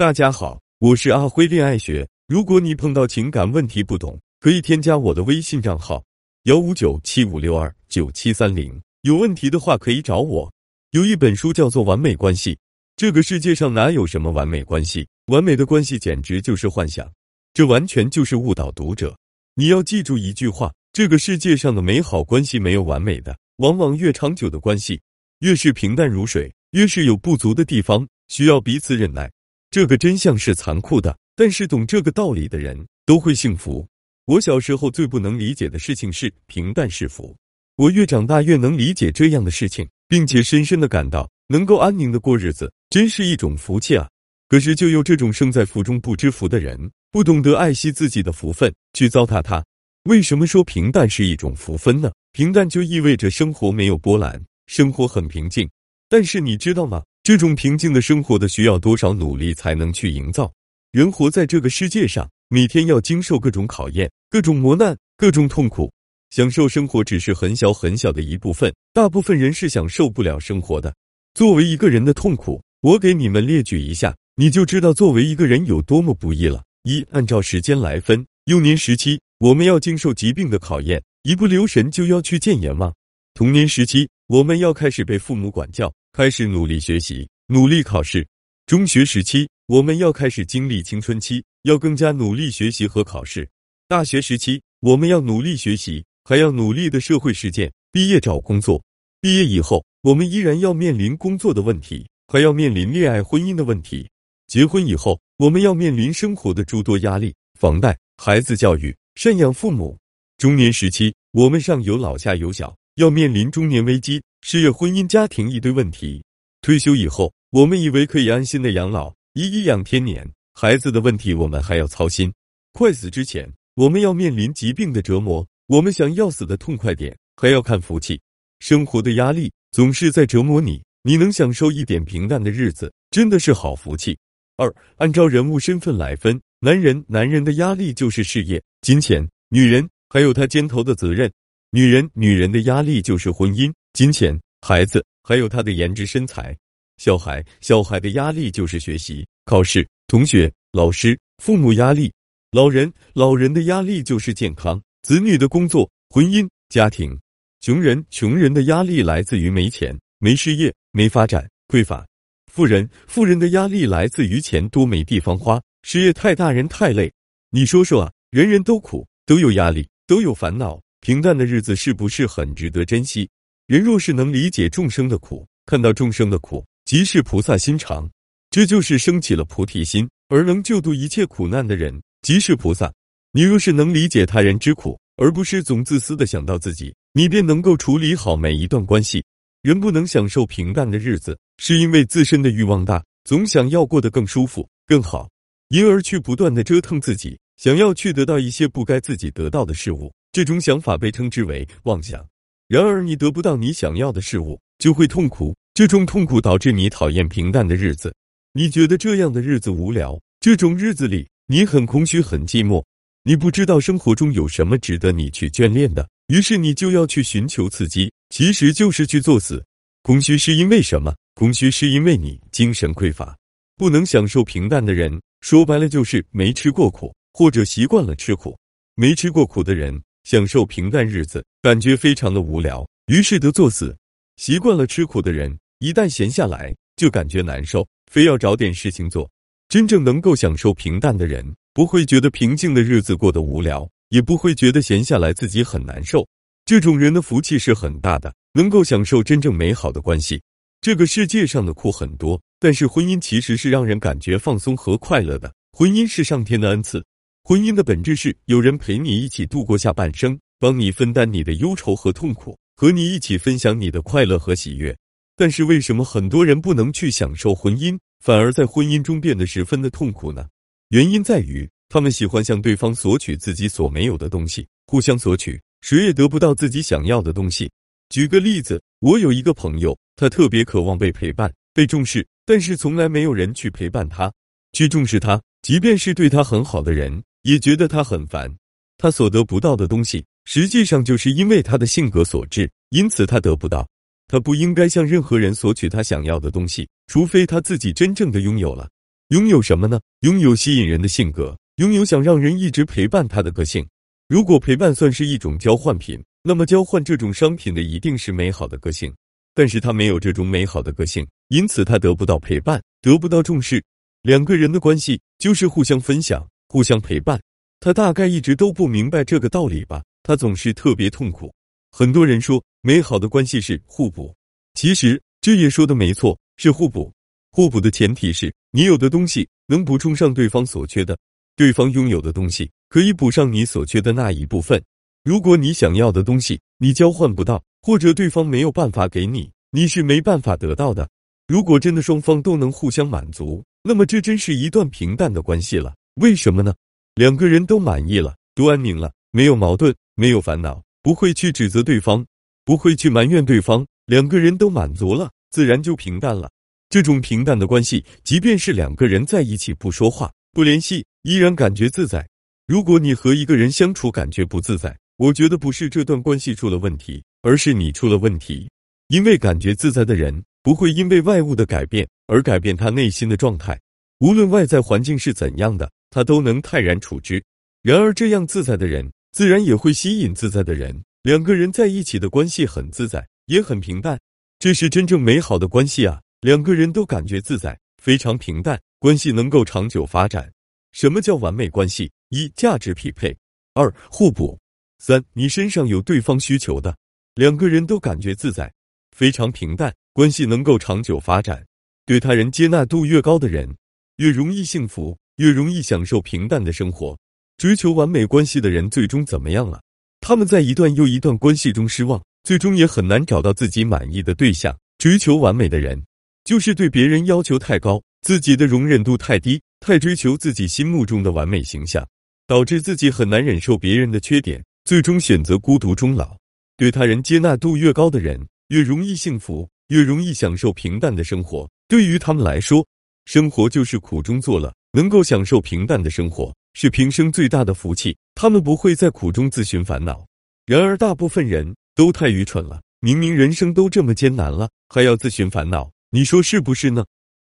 大家好，我是阿辉恋爱学。如果你碰到情感问题不懂，可以添加我的微信账号幺五九七五六二九七三零。有问题的话可以找我。有一本书叫做《完美关系》，这个世界上哪有什么完美关系？完美的关系简直就是幻想，这完全就是误导读者。你要记住一句话：这个世界上的美好关系没有完美的，往往越长久的关系，越是平淡如水，越是有不足的地方，需要彼此忍耐。这个真相是残酷的，但是懂这个道理的人都会幸福。我小时候最不能理解的事情是平淡是福，我越长大越能理解这样的事情，并且深深的感到能够安宁的过日子真是一种福气啊！可是就有这种生在福中不知福的人，不懂得爱惜自己的福分，去糟蹋它。为什么说平淡是一种福分呢？平淡就意味着生活没有波澜，生活很平静。但是你知道吗？这种平静的生活的需要多少努力才能去营造？人活在这个世界上，每天要经受各种考验、各种磨难、各种痛苦。享受生活只是很小很小的一部分，大部分人是享受不了生活的。作为一个人的痛苦，我给你们列举一下，你就知道作为一个人有多么不易了。一，按照时间来分，幼年时期我们要经受疾病的考验，一不留神就要去见阎王；童年时期我们要开始被父母管教。开始努力学习，努力考试。中学时期，我们要开始经历青春期，要更加努力学习和考试。大学时期，我们要努力学习，还要努力的社会实践。毕业找工作，毕业以后，我们依然要面临工作的问题，还要面临恋爱婚姻的问题。结婚以后，我们要面临生活的诸多压力，房贷、孩子教育、赡养父母。中年时期，我们上有老下有小，要面临中年危机。事业、婚姻、家庭一堆问题。退休以后，我们以为可以安心的养老，颐颐养天年。孩子的问题我们还要操心。快死之前，我们要面临疾病的折磨。我们想要死的痛快点，还要看福气。生活的压力总是在折磨你，你能享受一点平淡的日子，真的是好福气。二，按照人物身份来分，男人，男人的压力就是事业、金钱；女人，还有他肩头的责任。女人，女人的压力就是婚姻、金钱、孩子，还有她的颜值、身材；小孩，小孩的压力就是学习、考试、同学、老师、父母压力；老人，老人的压力就是健康、子女的工作、婚姻、家庭；穷人，穷人的压力来自于没钱、没事业、没发展、匮乏；富人，富人的压力来自于钱多没地方花，事业太大，人太累。你说说啊，人人都苦，都有压力，都有烦恼。平淡的日子是不是很值得珍惜？人若是能理解众生的苦，看到众生的苦，即是菩萨心肠，这就是升起了菩提心，而能救度一切苦难的人，即是菩萨。你若是能理解他人之苦，而不是总自私的想到自己，你便能够处理好每一段关系。人不能享受平淡的日子，是因为自身的欲望大，总想要过得更舒服、更好，因而去不断的折腾自己，想要去得到一些不该自己得到的事物。这种想法被称之为妄想。然而，你得不到你想要的事物，就会痛苦。这种痛苦导致你讨厌平淡的日子，你觉得这样的日子无聊。这种日子里，你很空虚、很寂寞。你不知道生活中有什么值得你去眷恋的，于是你就要去寻求刺激，其实就是去作死。空虚是因为什么？空虚是因为你精神匮乏，不能享受平淡的人，说白了就是没吃过苦，或者习惯了吃苦。没吃过苦的人。享受平淡日子，感觉非常的无聊，于是得作死。习惯了吃苦的人，一旦闲下来就感觉难受，非要找点事情做。真正能够享受平淡的人，不会觉得平静的日子过得无聊，也不会觉得闲下来自己很难受。这种人的福气是很大的，能够享受真正美好的关系。这个世界上的苦很多，但是婚姻其实是让人感觉放松和快乐的。婚姻是上天的恩赐。婚姻的本质是有人陪你一起度过下半生，帮你分担你的忧愁和痛苦，和你一起分享你的快乐和喜悦。但是为什么很多人不能去享受婚姻，反而在婚姻中变得十分的痛苦呢？原因在于他们喜欢向对方索取自己所没有的东西，互相索取，谁也得不到自己想要的东西。举个例子，我有一个朋友，他特别渴望被陪伴、被重视，但是从来没有人去陪伴他，去重视他，即便是对他很好的人。也觉得他很烦，他所得不到的东西，实际上就是因为他的性格所致，因此他得不到。他不应该向任何人索取他想要的东西，除非他自己真正的拥有了。拥有什么呢？拥有吸引人的性格，拥有想让人一直陪伴他的个性。如果陪伴算是一种交换品，那么交换这种商品的一定是美好的个性。但是他没有这种美好的个性，因此他得不到陪伴，得不到重视。两个人的关系就是互相分享、互相陪伴。他大概一直都不明白这个道理吧？他总是特别痛苦。很多人说美好的关系是互补，其实这也说的没错，是互补。互补的前提是你有的东西能补充上对方所缺的，对方拥有的东西可以补上你所缺的那一部分。如果你想要的东西你交换不到，或者对方没有办法给你，你是没办法得到的。如果真的双方都能互相满足，那么这真是一段平淡的关系了。为什么呢？两个人都满意了，都安宁了，没有矛盾，没有烦恼。不会去指责对方，不会去埋怨对方，两个人都满足了，自然就平淡了。这种平淡的关系，即便是两个人在一起不说话、不联系，依然感觉自在。如果你和一个人相处感觉不自在，我觉得不是这段关系出了问题，而是你出了问题。因为感觉自在的人，不会因为外物的改变而改变他内心的状态，无论外在环境是怎样的，他都能泰然处之。然而，这样自在的人。自然也会吸引自在的人，两个人在一起的关系很自在，也很平淡，这是真正美好的关系啊！两个人都感觉自在，非常平淡，关系能够长久发展。什么叫完美关系？一、价值匹配；二、互补；三、你身上有对方需求的，两个人都感觉自在，非常平淡，关系能够长久发展。对他人接纳度越高的人，越容易幸福，越容易享受平淡的生活。追求完美关系的人最终怎么样了？他们在一段又一段关系中失望，最终也很难找到自己满意的对象。追求完美的人，就是对别人要求太高，自己的容忍度太低，太追求自己心目中的完美形象，导致自己很难忍受别人的缺点，最终选择孤独终老。对他人接纳度越高的人，越容易幸福，越容易享受平淡的生活。对于他们来说，生活就是苦中作乐，能够享受平淡的生活。是平生最大的福气，他们不会在苦中自寻烦恼。然而，大部分人都太愚蠢了，明明人生都这么艰难了，还要自寻烦恼，你说是不是呢？